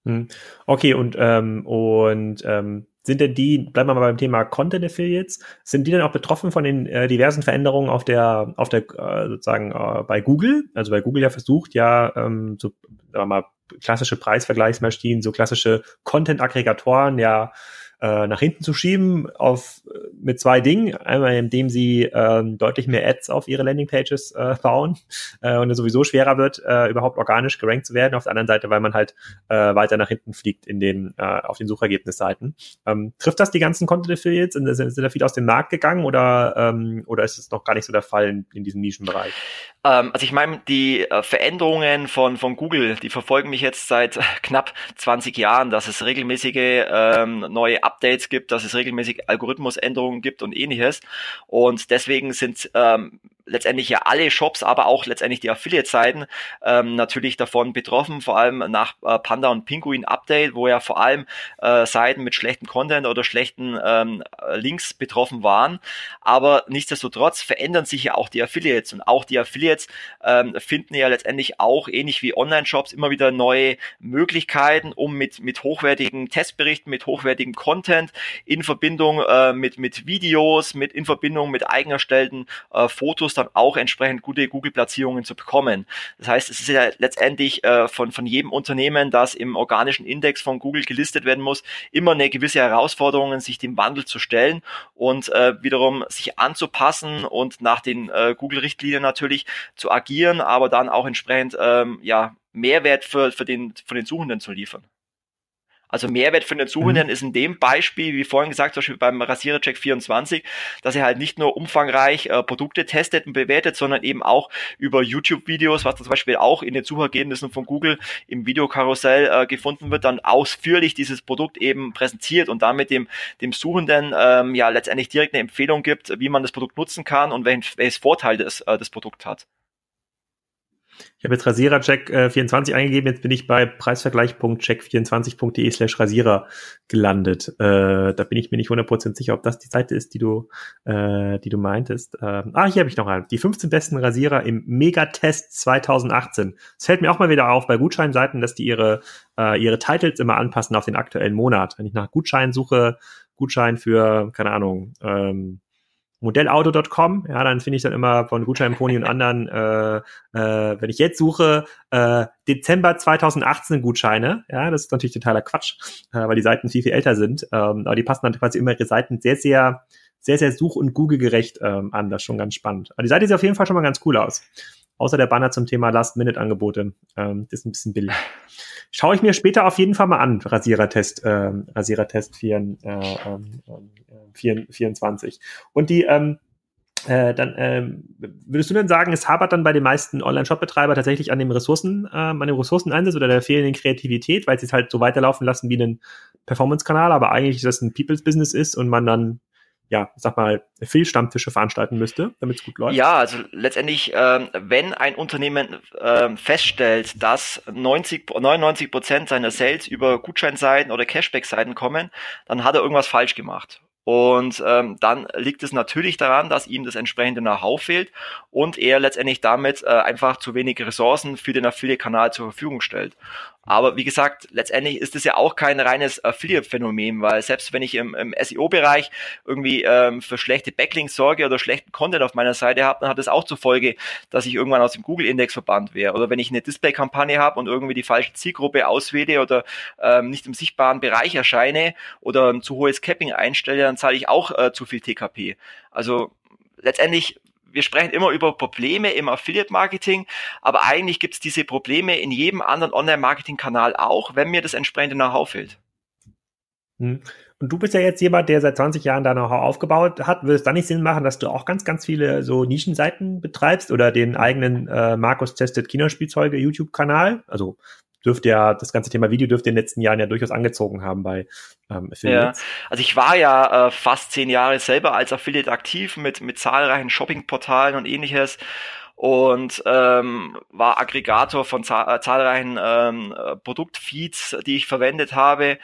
[SPEAKER 1] Hm. Okay, und, ähm, und ähm, sind denn die, bleiben wir mal beim Thema Content Affiliates, sind die denn auch betroffen von den äh, diversen Veränderungen auf der, auf der, äh, sozusagen äh, bei Google? Also bei Google ja versucht, ja, ähm, so, sagen wir mal, klassische Preisvergleichsmaschinen, so klassische Content-Aggregatoren ja äh, nach hinten zu schieben auf mit zwei Dingen. Einmal, indem sie ähm, deutlich mehr Ads auf ihre Landingpages äh, bauen äh, und es sowieso schwerer wird, äh, überhaupt organisch gerankt zu werden. Auf der anderen Seite, weil man halt äh, weiter nach hinten fliegt in den, äh, auf den Suchergebnisseiten. Ähm, trifft das die ganzen Content Affiliates? Sind, sind, da viele aus dem Markt gegangen oder, ähm, oder ist es noch gar nicht so der Fall in, in diesem Nischenbereich?
[SPEAKER 2] Ähm, also ich meine, die äh, Veränderungen von, von Google, die verfolgen mich jetzt seit knapp 20 Jahren, dass es regelmäßige ähm, neue Updates gibt, dass es regelmäßig Algorithmusänderungen gibt und ähnliches. Und deswegen sind ähm, letztendlich ja alle Shops, aber auch letztendlich die Affiliate-Seiten ähm, natürlich davon betroffen, vor allem nach äh, Panda und Pinguin Update, wo ja vor allem äh, Seiten mit schlechten Content oder schlechten ähm, Links betroffen waren. Aber nichtsdestotrotz verändern sich ja auch die Affiliates und auch die Affiliates ähm, finden ja letztendlich auch ähnlich wie Online-Shops immer wieder neue Möglichkeiten, um mit, mit hochwertigen Testberichten, mit hochwertigem Content in Verbindung äh, mit, mit Videos, mit in Verbindung mit eigen äh, Fotos Fotos dann auch entsprechend gute Google-Platzierungen zu bekommen. Das heißt, es ist ja letztendlich äh, von, von jedem Unternehmen, das im organischen Index von Google gelistet werden muss, immer eine gewisse Herausforderung, sich dem Wandel zu stellen und äh, wiederum sich anzupassen und nach den äh, Google-Richtlinien natürlich zu agieren, aber dann auch entsprechend ähm, ja, Mehrwert für, für, den, für den Suchenden zu liefern. Also Mehrwert für den Suchenden mhm. ist in dem Beispiel, wie vorhin gesagt, zum Beispiel beim Rasierercheck 24, dass er halt nicht nur umfangreich äh, Produkte testet und bewertet, sondern eben auch über YouTube-Videos, was zum Beispiel auch in den Suchergebnissen von Google im Videokarussell äh, gefunden wird, dann ausführlich dieses Produkt eben präsentiert und damit dem, dem Suchenden ähm, ja letztendlich direkt eine Empfehlung gibt, wie man das Produkt nutzen kann und welchen, welches Vorteil das, äh, das Produkt hat.
[SPEAKER 1] Ich habe jetzt Rasierercheck äh, 24 eingegeben, jetzt bin ich bei preisvergleich.check24.de slash Rasierer gelandet. Äh, da bin ich mir nicht 100% sicher, ob das die Seite ist, die du, äh, die du meintest. Ähm, ah, hier habe ich noch einen. Die 15 besten Rasierer im Megatest 2018. Es fällt mir auch mal wieder auf bei Gutscheinseiten, dass die ihre, äh, ihre Titles immer anpassen auf den aktuellen Monat. Wenn ich nach Gutschein suche, Gutschein für, keine Ahnung, ähm, modellauto.com. Ja, dann finde ich dann immer von Gutscheinpony und anderen, äh, äh, wenn ich jetzt suche, äh, Dezember 2018 Gutscheine. Ja, das ist natürlich totaler Quatsch, äh, weil die Seiten viel, viel älter sind. Ähm, aber die passen dann quasi immer ihre Seiten sehr, sehr, sehr, sehr such- und Google-gerecht ähm, an. Das ist schon ganz spannend. Aber die Seite sieht auf jeden Fall schon mal ganz cool aus. Außer der Banner zum Thema Last-Minute-Angebote. Ähm, das ist ein bisschen billig. Schaue ich mir später auf jeden Fall mal an, Rasierertest, ähm, Rasierertest 4, äh, ähm, 4, 24. Und die, ähm, äh, dann ähm, würdest du denn sagen, es hapert dann bei den meisten Online-Shop-Betreiber tatsächlich an dem Ressourcen, ähm, an dem Ressourceneinsatz oder der fehlenden Kreativität, weil sie es halt so weiterlaufen lassen wie einen Performance-Kanal, aber eigentlich das ein People's Business ist und man dann ja, sag mal, viel Stammtische veranstalten müsste, damit es gut läuft?
[SPEAKER 2] Ja, also letztendlich, ähm, wenn ein Unternehmen ähm, feststellt, dass 90, 99 Prozent seiner Sales über Gutscheinseiten oder Cashback-Seiten kommen, dann hat er irgendwas falsch gemacht. Und ähm, dann liegt es natürlich daran, dass ihm das entsprechende Know-how fehlt und er letztendlich damit äh, einfach zu wenig Ressourcen für den Affiliate-Kanal zur Verfügung stellt. Aber wie gesagt, letztendlich ist es ja auch kein reines Affiliate-Phänomen, weil selbst wenn ich im, im SEO-Bereich irgendwie ähm, für schlechte Backlinks sorge oder schlechten Content auf meiner Seite habe, dann hat es auch zur Folge, dass ich irgendwann aus dem Google-Index verbannt wäre. Oder wenn ich eine Display-Kampagne habe und irgendwie die falsche Zielgruppe auswähle oder ähm, nicht im sichtbaren Bereich erscheine oder ein zu hohes Capping einstelle, dann zahle ich auch äh, zu viel TKP. Also letztendlich wir sprechen immer über Probleme im Affiliate-Marketing, aber eigentlich gibt es diese Probleme in jedem anderen Online-Marketing-Kanal auch, wenn mir das entsprechende Know-how fehlt.
[SPEAKER 1] Hm. Und du bist ja jetzt jemand, der seit 20 Jahren da Know-how aufgebaut hat. Würde es dann nicht Sinn machen, dass du auch ganz, ganz viele so Nischenseiten betreibst oder den eigenen äh, Markus testet Kinderspielzeuge YouTube-Kanal? Also dürfte ja, das ganze Thema Video dürfte in den letzten Jahren ja durchaus angezogen haben bei ähm,
[SPEAKER 2] Affiliates. Ja, also ich war ja äh, fast zehn Jahre selber als Affiliate aktiv mit, mit zahlreichen Shoppingportalen und ähnliches und ähm, war Aggregator von zahl äh, zahlreichen ähm, äh, Produktfeeds, die ich verwendet habe.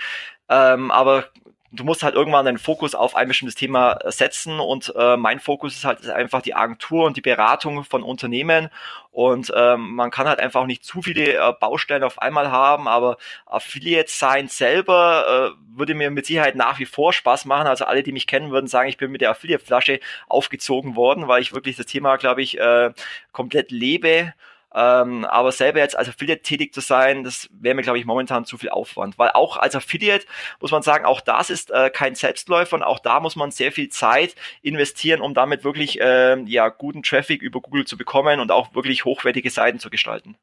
[SPEAKER 2] Ähm, aber du musst halt irgendwann deinen Fokus auf ein bestimmtes Thema setzen und äh, mein Fokus ist halt einfach die Agentur und die Beratung von Unternehmen und ähm, man kann halt einfach nicht zu viele äh, Baustellen auf einmal haben, aber Affiliate sein selber äh, würde mir mit Sicherheit nach wie vor Spaß machen. Also alle, die mich kennen, würden sagen, ich bin mit der Affiliate-Flasche aufgezogen worden, weil ich wirklich das Thema, glaube ich, äh, komplett lebe ähm, aber selber jetzt als Affiliate tätig zu sein, das wäre mir, glaube ich, momentan zu viel Aufwand. Weil auch als Affiliate muss man sagen, auch das ist äh, kein Selbstläufer und auch da muss man sehr viel Zeit investieren, um damit wirklich äh, ja, guten Traffic über Google zu bekommen und auch wirklich hochwertige Seiten zu gestalten.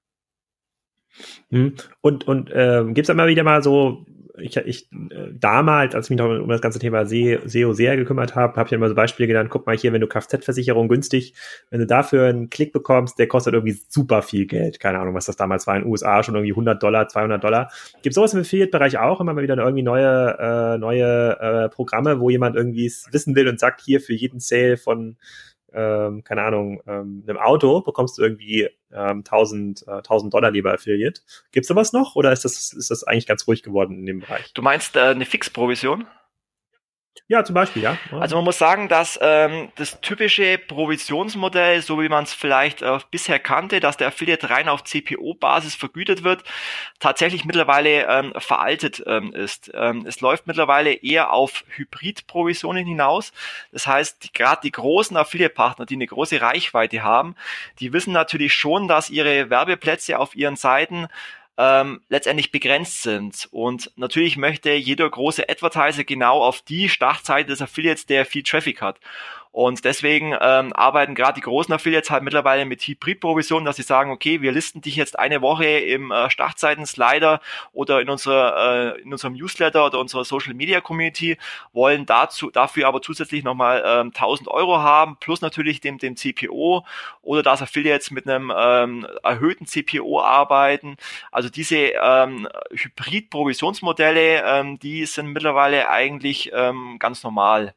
[SPEAKER 1] Hm. Und, und äh, gibt es immer wieder mal so ich, ich äh, damals, als ich mich noch um das ganze Thema SEO sehr gekümmert habe, habe ich immer so Beispiele genannt, guck mal hier, wenn du Kfz-Versicherung günstig, wenn du dafür einen Klick bekommst, der kostet irgendwie super viel Geld. Keine Ahnung, was das damals war in den USA, schon irgendwie 100 Dollar, 200 Dollar. Gibt sowas im Affiliate-Bereich auch, immer mal wieder irgendwie neue, äh, neue äh, Programme, wo jemand irgendwie wissen will und sagt, hier für jeden Sale von ähm, keine Ahnung, ähm, einem Auto bekommst du irgendwie ähm, 1000, äh, 1000 Dollar lieber Affiliate. Gibt's sowas noch oder ist das, ist das eigentlich ganz ruhig geworden in dem Bereich?
[SPEAKER 2] Du meinst äh, eine Fixprovision?
[SPEAKER 1] Ja, zum Beispiel, ja.
[SPEAKER 2] Also man muss sagen, dass ähm, das typische Provisionsmodell, so wie man es vielleicht äh, bisher kannte, dass der Affiliate rein auf CPO-Basis vergütet wird, tatsächlich mittlerweile ähm, veraltet ähm, ist. Ähm, es läuft mittlerweile eher auf Hybrid-Provisionen hinaus. Das heißt, gerade die großen Affiliate-Partner, die eine große Reichweite haben, die wissen natürlich schon, dass ihre Werbeplätze auf ihren Seiten ähm, letztendlich begrenzt sind. Und natürlich möchte jeder große Advertiser genau auf die Startseite des Affiliates, der viel Traffic hat. Und deswegen ähm, arbeiten gerade die großen Affiliates halt mittlerweile mit Hybrid-Provisionen, dass sie sagen, okay, wir listen dich jetzt eine Woche im äh, Startseiten-Slider oder in unserer äh, in unserem Newsletter oder unserer Social Media Community, wollen dazu dafür aber zusätzlich nochmal ähm, 1000 Euro haben, plus natürlich dem dem CPO oder dass Affiliates mit einem ähm, erhöhten CPO arbeiten. Also diese ähm, Hybrid-Provisionsmodelle, ähm, die sind mittlerweile eigentlich ähm, ganz normal.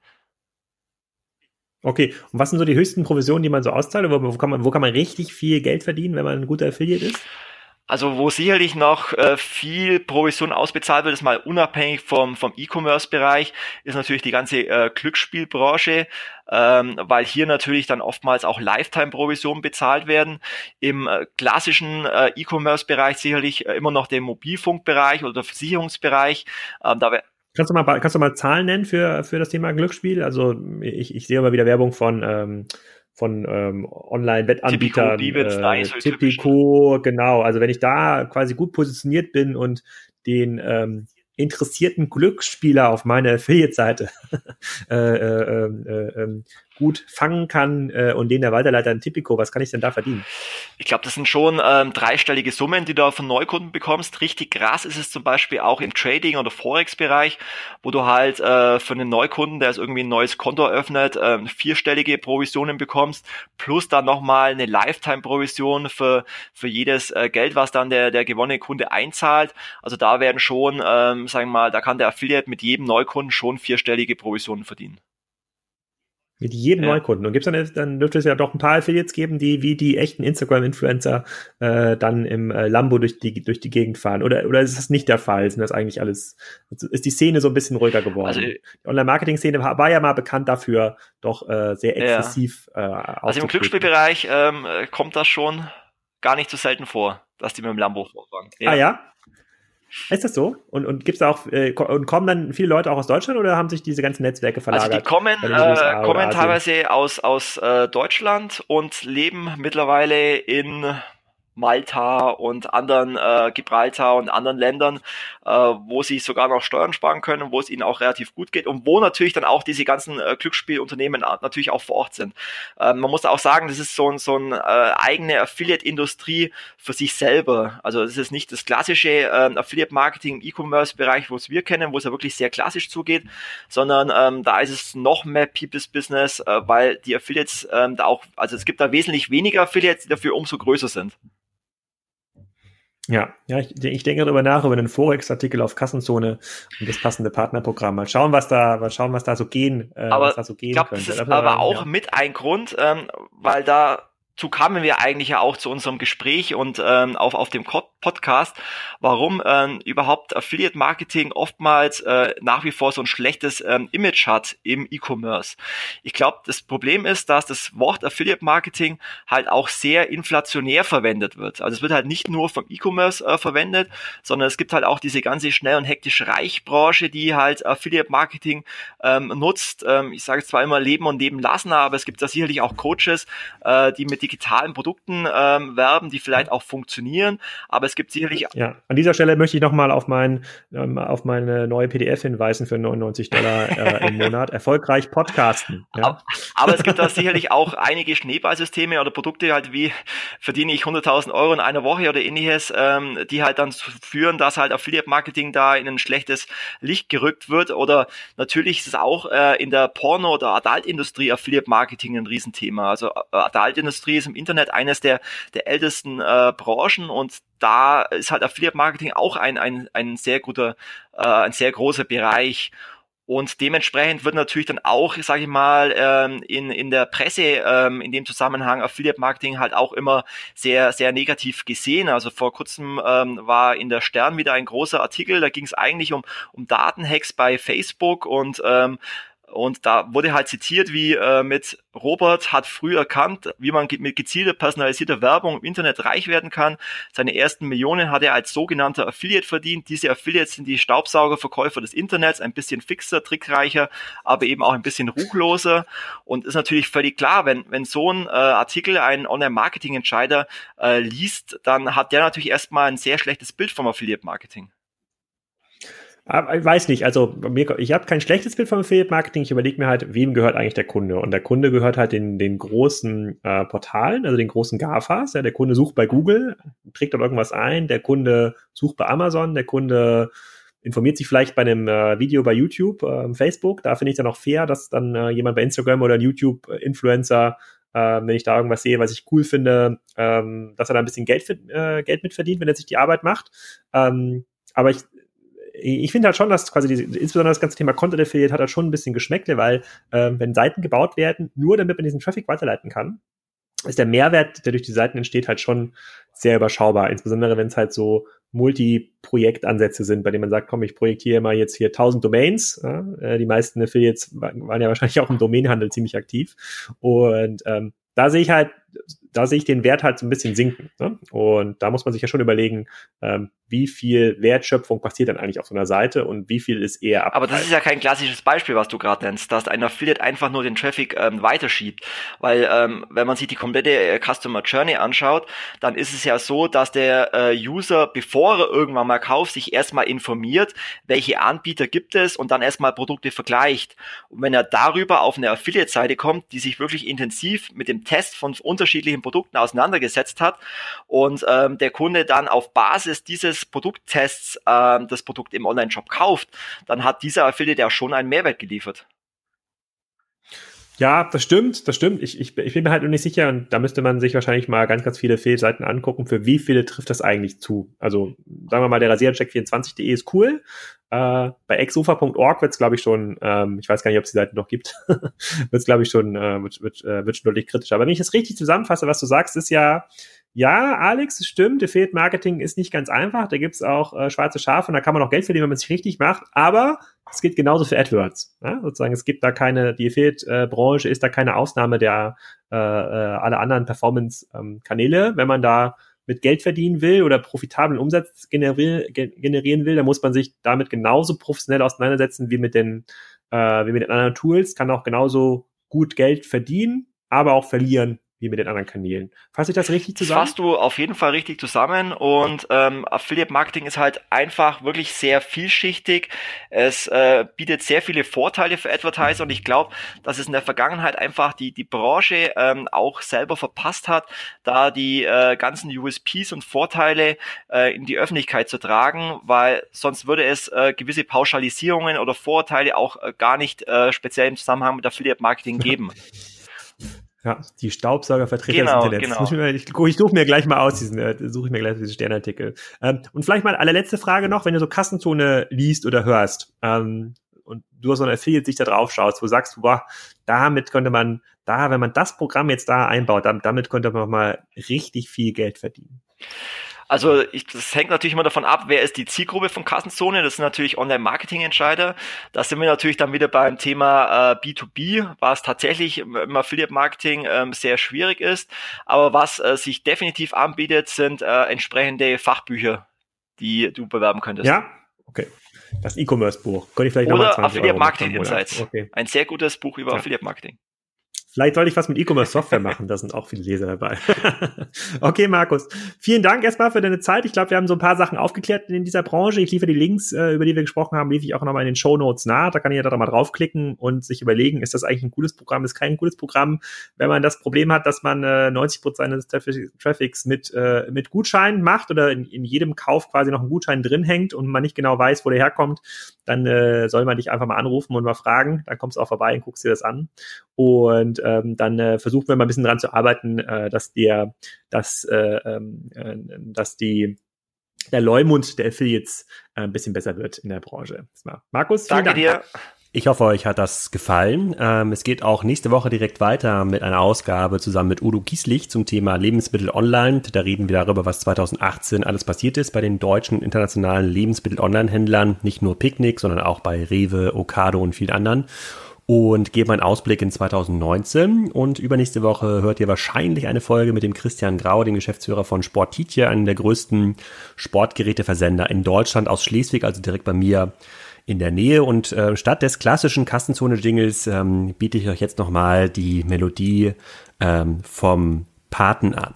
[SPEAKER 1] Okay, und was sind so die höchsten Provisionen, die man so auszahlt? Wo, kann man, wo kann man richtig viel Geld verdienen, wenn man ein guter Affiliate ist?
[SPEAKER 2] Also wo sicherlich noch äh, viel Provision ausbezahlt wird, ist mal unabhängig vom, vom E-Commerce-Bereich, ist natürlich die ganze äh, Glücksspielbranche, ähm, weil hier natürlich dann oftmals auch Lifetime-Provisionen bezahlt werden. Im äh, klassischen äh, E-Commerce-Bereich sicherlich äh, immer noch der Mobilfunkbereich oder der Versicherungsbereich. Ähm, da
[SPEAKER 1] Kannst du mal, kannst du mal Zahlen nennen für, für das Thema Glücksspiel? Also ich, ich sehe immer wieder Werbung von, ähm, von ähm, Online-Wettanbietern. Äh, Tipico, genau. Also wenn ich da quasi gut positioniert bin und den ähm, interessierten Glücksspieler auf meiner Affiliate-Seite äh, äh, äh, äh, gut fangen kann äh, und den der Weiterleiter in Tipico, was kann ich denn da verdienen?
[SPEAKER 2] Ich glaube, das sind schon ähm, dreistellige Summen, die du von Neukunden bekommst. Richtig krass ist es zum Beispiel auch im Trading- oder Forex-Bereich, wo du halt äh, für einen Neukunden, der jetzt irgendwie ein neues Konto eröffnet, äh, vierstellige Provisionen bekommst, plus dann nochmal eine Lifetime-Provision für, für jedes äh, Geld, was dann der, der gewonnene Kunde einzahlt. Also da werden schon, ähm, sagen wir mal, da kann der Affiliate mit jedem Neukunden schon vierstellige Provisionen verdienen.
[SPEAKER 1] Mit jedem ja. Neukunden. Und gibt's dann, dann dürfte es ja doch ein paar Affiliates geben, die wie die echten Instagram-Influencer äh, dann im äh, Lambo durch die, durch die Gegend fahren. Oder, oder ist das nicht der Fall? Sind das eigentlich alles, ist die Szene so ein bisschen ruhiger geworden? Also, die Online-Marketing-Szene war, war, ja mal bekannt dafür, doch äh, sehr exzessiv
[SPEAKER 2] ja. äh, Also im Glücksspielbereich ähm, kommt das schon gar nicht so selten vor, dass die mit dem Lambo vorfahren.
[SPEAKER 1] Ja. Ah ja? Ist das so? Und, und gibt's auch äh, und kommen dann viele Leute auch aus Deutschland oder haben sich diese ganzen Netzwerke verlagert?
[SPEAKER 2] Also die kommen, äh, kommen teilweise aus, aus äh, Deutschland und leben mittlerweile in Malta und anderen äh, Gibraltar und anderen Ländern, äh, wo sie sogar noch Steuern sparen können, wo es ihnen auch relativ gut geht und wo natürlich dann auch diese ganzen äh, Glücksspielunternehmen natürlich auch vor Ort sind. Ähm, man muss auch sagen, das ist so ein, so ein äh, eigene Affiliate-Industrie für sich selber. Also es ist nicht das klassische äh, Affiliate-Marketing im E-Commerce-Bereich, wo es wir kennen, wo es ja wirklich sehr klassisch zugeht, sondern ähm, da ist es noch mehr People's Business, äh, weil die Affiliates ähm, da auch, also es gibt da wesentlich weniger Affiliates, die dafür umso größer sind.
[SPEAKER 1] Ja, ja, ich, ich denke darüber nach, über einen Forex-Artikel auf Kassenzone und das passende Partnerprogramm. Mal schauen, was da, mal schauen, was da so gehen,
[SPEAKER 2] äh, aber was da so gehen ich glaub, könnte. Das ist aber auch ja. mit ein Grund, ähm, weil da zu kamen wir eigentlich ja auch zu unserem Gespräch und ähm, auf, auf dem Podcast, warum ähm, überhaupt Affiliate Marketing oftmals äh, nach wie vor so ein schlechtes ähm, Image hat im E-Commerce. Ich glaube, das Problem ist, dass das Wort Affiliate Marketing halt auch sehr inflationär verwendet wird. Also es wird halt nicht nur vom E-Commerce äh, verwendet, sondern es gibt halt auch diese ganze schnell und hektisch reich Branche, die halt Affiliate Marketing ähm, nutzt. Ähm, ich sage zwar immer leben und leben lassen, aber es gibt da sicherlich auch Coaches, äh, die mit digitalen Produkten ähm, werben, die vielleicht auch funktionieren, aber es gibt sicherlich.
[SPEAKER 1] Ja, an dieser Stelle möchte ich nochmal auf, mein, ähm, auf meine neue PDF hinweisen für 99 Dollar äh, im Monat. Erfolgreich podcasten.
[SPEAKER 2] Ja. Aber, aber, es gibt da sicherlich auch einige Schneeballsysteme oder Produkte halt wie verdiene ich 100.000 Euro in einer Woche oder ähnliches, ähm, die halt dann führen, dass halt Affiliate Marketing da in ein schlechtes Licht gerückt wird oder natürlich ist es auch äh, in der Porno- oder Adult-Industrie Affiliate Marketing ein Riesenthema. Also äh, Adult-Industrie ist im Internet eines der, der ältesten äh, Branchen und da ist halt Affiliate Marketing auch ein, ein, ein sehr guter, äh, ein sehr großer Bereich. Und dementsprechend wird natürlich dann auch, sage ich mal, ähm, in, in der Presse ähm, in dem Zusammenhang Affiliate Marketing halt auch immer sehr, sehr negativ gesehen. Also vor kurzem ähm, war in der Stern wieder ein großer Artikel, da ging es eigentlich um, um Datenhacks bei Facebook und ähm, und da wurde halt zitiert, wie äh, mit Robert hat früh erkannt, wie man mit gezielter personalisierter Werbung im Internet reich werden kann. Seine ersten Millionen hat er als sogenannter Affiliate verdient. Diese Affiliates sind die Staubsaugerverkäufer des Internets, ein bisschen fixer, trickreicher, aber eben auch ein bisschen ruchloser. Und ist natürlich völlig klar, wenn, wenn so ein äh, Artikel ein Online-Marketing-Entscheider äh, liest, dann hat der natürlich erstmal ein sehr schlechtes Bild vom Affiliate-Marketing.
[SPEAKER 1] Ah, ich weiß nicht, also mir, ich habe kein schlechtes Bild vom Affiliate Marketing. Ich überlege mir halt, wem gehört eigentlich der Kunde? Und der Kunde gehört halt den, den großen äh, Portalen, also den großen GAFAs. Ja, der Kunde sucht bei Google, trägt dort irgendwas ein, der Kunde sucht bei Amazon, der Kunde informiert sich vielleicht bei einem äh, Video bei YouTube, äh, Facebook. Da finde ich dann auch fair, dass dann äh, jemand bei Instagram oder YouTube-Influencer, äh, wenn ich da irgendwas sehe, was ich cool finde, ähm, dass er da ein bisschen Geld, äh, Geld mitverdient, wenn er sich die Arbeit macht. Ähm, aber ich, ich finde halt schon, dass quasi diese, insbesondere das ganze Thema Content Affiliate hat halt schon ein bisschen Geschmäckle, weil ähm, wenn Seiten gebaut werden, nur damit man diesen Traffic weiterleiten kann, ist der Mehrwert, der durch die Seiten entsteht, halt schon sehr überschaubar. Insbesondere wenn es halt so Multi-Projektansätze sind, bei denen man sagt, komm, ich projektiere mal jetzt hier 1000 Domains. Äh, die meisten Affiliates waren ja wahrscheinlich auch im Domainhandel ziemlich aktiv. Und ähm, da sehe ich halt, da sehe ich den Wert halt so ein bisschen sinken. Ne? Und da muss man sich ja schon überlegen, ähm, wie viel Wertschöpfung passiert dann eigentlich auf so einer Seite und wie viel ist eher
[SPEAKER 2] ab. Aber das ist ja kein klassisches Beispiel, was du gerade nennst, dass ein Affiliate einfach nur den Traffic ähm, weiterschiebt. Weil ähm, wenn man sich die komplette äh, Customer Journey anschaut, dann ist es ja so, dass der äh, User, bevor er irgendwann mal kauft, sich erstmal informiert, welche Anbieter gibt es und dann erstmal Produkte vergleicht. Und wenn er darüber auf eine Affiliate-Seite kommt, die sich wirklich intensiv mit dem Test von unterschiedlichen Produkten auseinandergesetzt hat und ähm, der Kunde dann auf Basis dieses Produkttests äh, das Produkt im Online-Shop kauft, dann hat dieser Affiliate ja schon einen Mehrwert geliefert.
[SPEAKER 1] Ja, das stimmt, das stimmt. Ich, ich, ich bin mir halt noch nicht sicher und da müsste man sich wahrscheinlich mal ganz, ganz viele Fehlseiten angucken. Für wie viele trifft das eigentlich zu? Also sagen wir mal, der Rasiercheck24.de ist cool. Äh, bei exufa.org wird es, glaube ich, schon, ähm, ich weiß gar nicht, ob es die Seite noch gibt, wird es, glaube ich, schon, äh, wird, wird, äh, wird schon deutlich kritischer. Aber wenn ich das richtig zusammenfasse, was du sagst, ist ja, ja, Alex, es stimmt, Affiliate Marketing ist nicht ganz einfach. Da gibt's auch äh, schwarze Schafe und da kann man auch Geld verdienen, wenn man es richtig macht. Aber es geht genauso für AdWords. Ja? Sozusagen, es gibt da keine, die Affiliate-Branche ist da keine Ausnahme der äh, äh, alle anderen Performance-Kanäle. Wenn man da mit Geld verdienen will oder profitablen Umsatz generieren, generieren will, dann muss man sich damit genauso professionell auseinandersetzen wie mit den, äh, wie mit den anderen Tools, kann auch genauso gut Geld verdienen, aber auch verlieren wie mit den anderen Kanälen. Fasse ich das richtig zusammen?
[SPEAKER 2] Das fasst du auf jeden Fall richtig zusammen und ähm, Affiliate Marketing ist halt einfach wirklich sehr vielschichtig. Es äh, bietet sehr viele Vorteile für Advertiser und ich glaube, dass es in der Vergangenheit einfach die, die Branche ähm, auch selber verpasst hat, da die äh, ganzen USPs und Vorteile äh, in die Öffentlichkeit zu tragen, weil sonst würde es äh, gewisse Pauschalisierungen oder Vorteile auch äh, gar nicht äh, speziell im Zusammenhang mit Affiliate Marketing geben.
[SPEAKER 1] Ja, die Staubsaugervertreter genau, des Internets. Genau. Ich, mir, ich, ich suche mir gleich mal aus, diesen, äh, suche ich mir gleich diesen Sternartikel. Ähm, und vielleicht mal allerletzte Frage noch, wenn du so Kassenzone liest oder hörst, ähm, und du hast so eine Affiliate sich da drauf schaust, wo du sagst, boah, damit könnte man, da, wenn man das Programm jetzt da einbaut, damit, damit könnte man mal richtig viel Geld verdienen.
[SPEAKER 2] Also ich, das hängt natürlich immer davon ab, wer ist die Zielgruppe von Kassenzone. Das sind natürlich Online-Marketing-Entscheider. Da sind wir natürlich dann wieder beim Thema äh, B2B, was tatsächlich im Affiliate-Marketing ähm, sehr schwierig ist. Aber was äh, sich definitiv anbietet, sind äh, entsprechende Fachbücher, die du bewerben könntest.
[SPEAKER 1] Ja, okay. Das E-Commerce-Buch.
[SPEAKER 2] Könnte ich vielleicht Oder Affiliate Marketing Insights. Okay. Ein sehr gutes Buch über ja. Affiliate Marketing.
[SPEAKER 1] Vielleicht sollte ich was mit E-Commerce-Software machen, da sind auch viele Leser dabei. okay, Markus. Vielen Dank erstmal für deine Zeit. Ich glaube, wir haben so ein paar Sachen aufgeklärt in dieser Branche. Ich liefere die Links, äh, über die wir gesprochen haben, liefere ich auch nochmal in den Show Notes nach. Da kann jeder da mal draufklicken und sich überlegen, ist das eigentlich ein cooles Programm, ist kein cooles Programm. Wenn man das Problem hat, dass man äh, 90 Prozent des Traffics mit, äh, mit Gutscheinen macht oder in, in jedem Kauf quasi noch ein Gutschein drin hängt und man nicht genau weiß, wo der herkommt, dann äh, soll man dich einfach mal anrufen und mal fragen. Dann kommst du auch vorbei und guckst dir das an. Und ähm, dann äh, versuchen wir mal ein bisschen dran zu arbeiten, äh, dass der, dass, äh, ähm, äh, dass die der Leumund der Affiliates äh, ein bisschen besser wird in der Branche.
[SPEAKER 2] Markus, danke Dank. dir.
[SPEAKER 1] Ich hoffe, euch hat das gefallen. Ähm, es geht auch nächste Woche direkt weiter mit einer Ausgabe zusammen mit Udo Kieslich zum Thema Lebensmittel online. Da reden wir darüber, was 2018 alles passiert ist bei den deutschen internationalen Lebensmittel-Online-Händlern. Nicht nur Picknick, sondern auch bei Rewe, Ocado und vielen anderen und geben einen Ausblick in 2019. Und übernächste Woche hört ihr wahrscheinlich eine Folge mit dem Christian Grau, dem Geschäftsführer von Sportitje, einem der größten Sportgeräteversender in Deutschland aus Schleswig, also direkt bei mir in der Nähe. Und äh, statt des klassischen Kassenzone-Jingles ähm, biete ich euch jetzt nochmal die Melodie ähm, vom Paten an.